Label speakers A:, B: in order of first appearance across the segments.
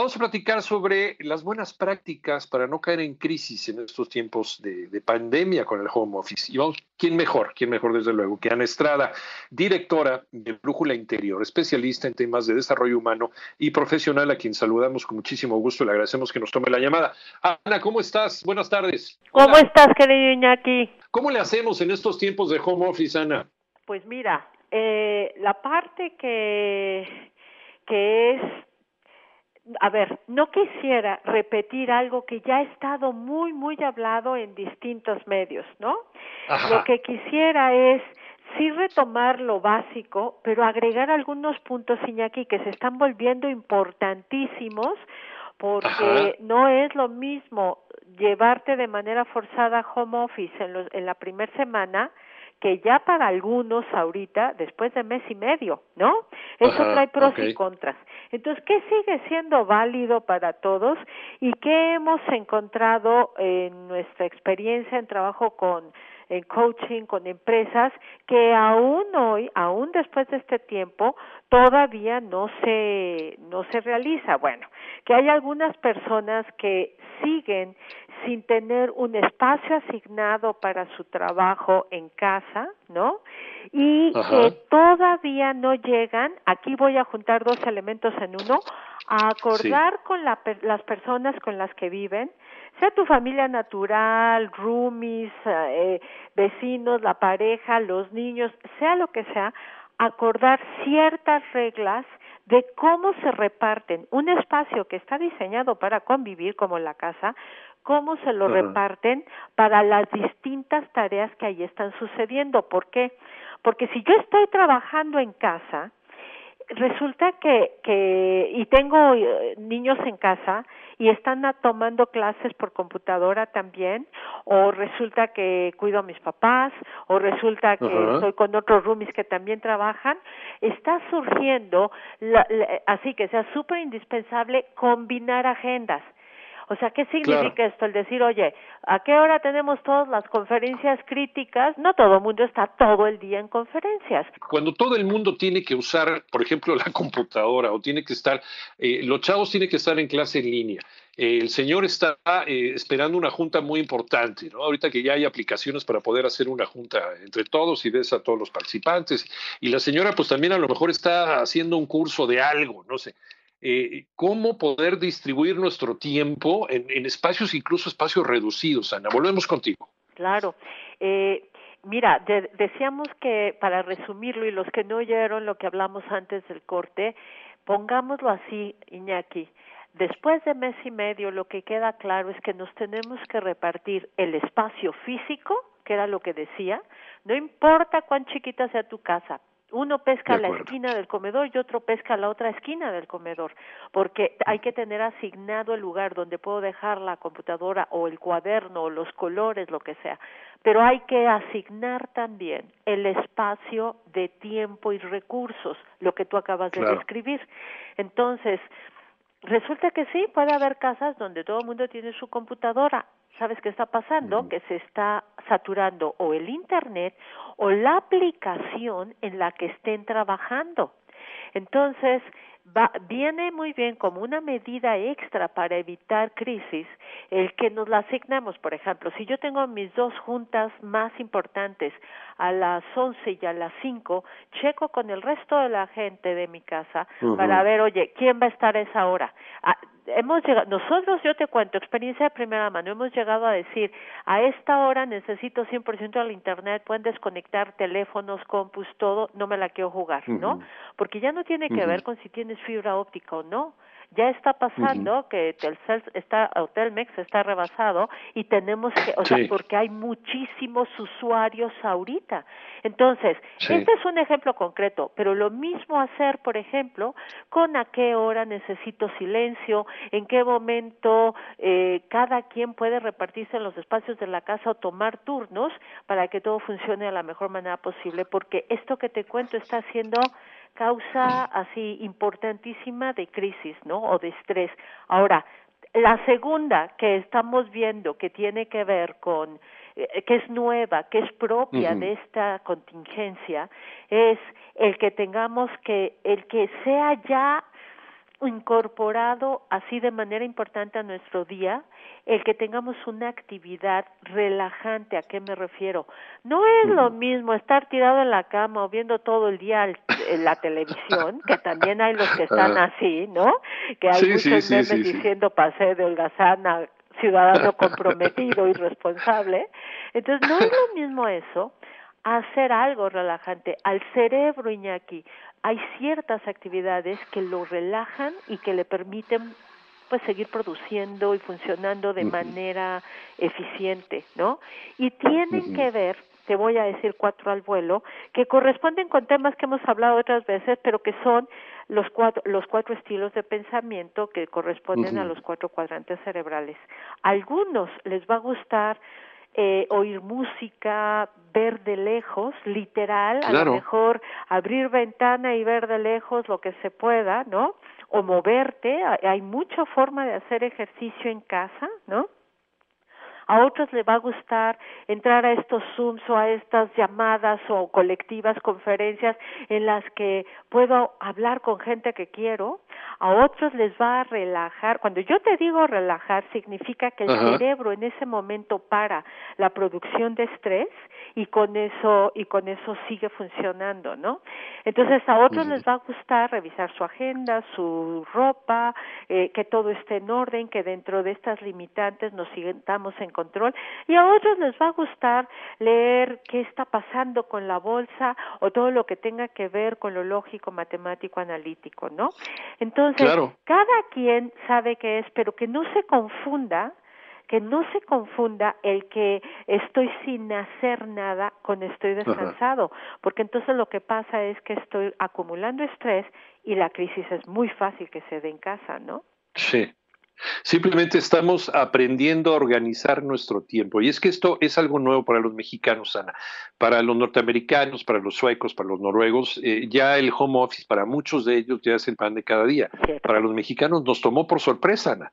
A: Vamos a platicar sobre las buenas prácticas para no caer en crisis en estos tiempos de, pandemia con el home office. Y vamos, ¿quién mejor? ¿Quién mejor, desde luego? Que Ana Estrada, directora de Brújula Interior, especialista en temas de desarrollo humano y profesional, a quien saludamos con muchísimo gusto. Le agradecemos que nos tome la llamada. Ana, ¿cómo estás? Buenas tardes.
B: ¿Cómo estás, querido Iñaki?
A: ¿Cómo le hacemos en estos tiempos de home office, Ana?
B: Pues mira, eh, la parte que, que es a ver, no quisiera repetir algo que ya ha estado muy, muy hablado en distintos medios, ¿no? Lo que quisiera es sí retomar lo básico, pero agregar algunos puntos, Iñaki, que se están volviendo importantísimos, porque no es lo mismo llevarte de manera forzada home office en, en la primera semana que ya para algunos ahorita, después de mes y medio, ¿no? Eso trae pros y contras. Entonces, ¿qué sigue siendo válido para todos y qué hemos encontrado en nuestra experiencia en trabajo con en coaching con empresas que aún hoy, aún después de este tiempo, todavía no se no se realiza. Bueno, que hay algunas personas que siguen sin tener un espacio asignado para su trabajo en casa, ¿no? Y que todavía no llegan, aquí voy a juntar dos elementos en uno, a acordar con la, las personas con las que viven, sea tu familia natural, roomies, eh, vecinos, la pareja, los niños, sea lo que sea, acordar ciertas reglas de cómo se reparten. Un espacio que está diseñado para convivir como la casa, cómo se lo reparten para las distintas tareas que ahí están sucediendo. ¿Por qué? Porque si yo estoy trabajando en casa, resulta que, que y tengo eh, niños en casa y están tomando clases por computadora también, o resulta que cuido a mis papás, o resulta que estoy con otros roomies que también trabajan, está surgiendo, así que sea súper indispensable combinar agendas. O sea, ¿qué significa esto? El decir, oye, ¿a qué hora tenemos todas las conferencias críticas? No todo el mundo está todo el día en conferencias.
A: Cuando todo el mundo tiene que usar, por ejemplo, la computadora o tiene que estar, eh, los chavos tienen que estar en clase en línea. Eh, el señor está eh, esperando una junta muy importante, ¿no? Ahorita que ya hay aplicaciones para poder hacer una junta entre todos y ves a todos los participantes. Y la señora, pues también a lo mejor está haciendo un curso de algo, no sé. Eh, cómo poder distribuir nuestro tiempo en, espacios, incluso espacios reducidos. Ana, volvemos contigo.
B: Claro. Eh, mira, decíamos que, para resumirlo, y los que no oyeron lo que hablamos antes del corte, pongámoslo así, Iñaki. Después de mes y medio, lo que queda claro es que nos tenemos que repartir el espacio físico, que era lo que decía, no importa cuán chiquita sea tu casa, uno pesca a la esquina del comedor y otro pesca a la otra esquina del comedor, porque hay que tener asignado el lugar donde puedo dejar la computadora o el cuaderno o los colores, lo que sea. Pero hay que asignar también el espacio de tiempo y recursos, lo que tú acabas de describir. Entonces, resulta que sí, puede haber casas donde todo el mundo tiene su computadora. ¿Sabes qué está pasando? Que se está saturando o el Internet o la aplicación en la que estén trabajando. Entonces, va, viene muy bien como una medida extra para evitar crisis el que nos la asignemos. Por ejemplo, si yo tengo mis dos juntas más importantes a las 11 y a las 5, checo con el resto de la gente de mi casa para ver, oye, ¿quién va a estar a esa hora? Ah, hemos llegado, nosotros, yo te cuento, experiencia de primera mano, hemos llegado a decir, a esta hora necesito 100% al Internet, pueden desconectar teléfonos, compus, todo, no me la quiero jugar, ¿no? Porque ya no tiene que ver con si tienes fibra óptica o no. Ya está pasando que Telcel está, o Telmex está rebasado y tenemos que, o sea, porque hay muchísimos usuarios ahorita. Entonces, este es un ejemplo concreto, pero lo mismo hacer, por ejemplo, con a qué hora necesito silencio, en qué momento eh, cada quien puede repartirse en los espacios de la casa o tomar turnos para que todo funcione de la mejor manera posible, porque esto que te cuento está haciendo causa así importantísima de crisis, ¿no? O de estrés. Ahora, la segunda que estamos viendo que tiene que ver con eh, que es nueva, que es propia de esta contingencia, es el que tengamos que, el que sea ya incorporado así de manera importante a nuestro día el que tengamos una actividad relajante. ¿A qué me refiero? No es lo mismo estar tirado en la cama o viendo todo el día en la televisión, que también hay los que están ah. así, ¿no? Que hay muchos memes diciendo pasé de holgazana ciudadano comprometido y responsable. Entonces, no es lo mismo eso hacer algo relajante. Al cerebro, Iñaki, hay ciertas actividades que lo relajan y que le permiten pues seguir produciendo y funcionando de manera eficiente, ¿no? Y tienen que ver, te voy a decir cuatro al vuelo, que corresponden con temas que hemos hablado otras veces, pero que son los cuatro, los cuatro estilos de pensamiento que corresponden a los cuatro cuadrantes cerebrales. A algunos les va a gustar eh, oír música, ver de lejos, literal, a lo mejor abrir ventana y ver de lejos lo que se pueda, ¿no? O moverte, hay mucha forma de hacer ejercicio en casa, ¿no? A otros les va a gustar entrar a estos Zooms o a estas llamadas o colectivas, conferencias en las que puedo hablar con gente que quiero, a otros les va a relajar. Cuando yo te digo relajar, significa que el cerebro en ese momento para la producción de estrés y con eso y con eso sigue funcionando, ¿no? Entonces a otros les va a gustar revisar su agenda, su ropa, eh, que todo esté en orden, que dentro de estas limitantes nos sigamos en control y a otros les va a gustar leer qué está pasando con la bolsa o todo lo que tenga que ver con lo lógico, matemático, analítico, ¿no? Entonces, cada quien sabe qué es, pero que no se confunda que no se confunda el que estoy sin hacer nada con estoy descansado, porque entonces lo que pasa es que estoy acumulando estrés y la crisis es muy fácil que se dé en casa, ¿no?
A: Sí. Simplemente estamos aprendiendo a organizar nuestro tiempo. Y es que esto es algo nuevo para los mexicanos, Ana. Para los norteamericanos, para los suecos, para los noruegos, eh, ya el home office para muchos de ellos ya es el pan de cada día. Para los mexicanos nos tomó por sorpresa, Ana.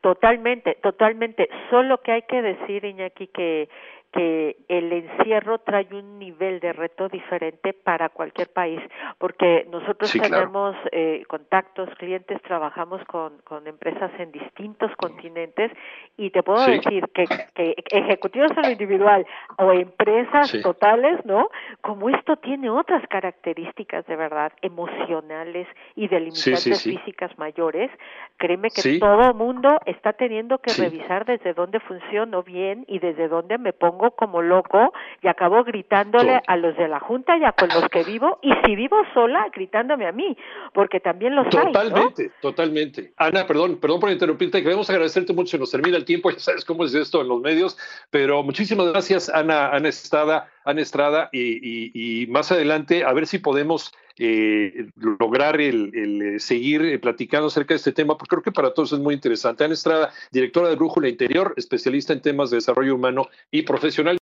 B: Totalmente, totalmente. Solo que hay que decir, Iñaki, que que el encierro trae un nivel de reto diferente para cualquier país, porque nosotros tenemos eh, contactos, clientes, trabajamos con, con empresas en distintos continentes y te puedo decir que, que ejecutivos en lo individual o empresas totales, ¿no? Como esto tiene otras características de verdad emocionales y de limitantes físicas mayores, créeme que todo mundo está teniendo que revisar desde dónde funciono bien y desde dónde me pongo como loco y acabo gritándole a los de la Junta y a con los que vivo, y si vivo sola, gritándome a mí, porque también los
A: Totalmente, totalmente. Ana, perdón, perdón por interrumpirte, queremos agradecerte mucho, se nos termina el tiempo, ya sabes cómo es esto en los medios, pero muchísimas gracias, Ana, Ana Estrada, Ana Estrada, y, más adelante a ver si podemos eh, lograr el, eh, seguir eh, platicando acerca de este tema, porque creo que para todos es muy interesante. Ana Estrada, directora de Brújula Interior, especialista en temas de desarrollo humano y profesional.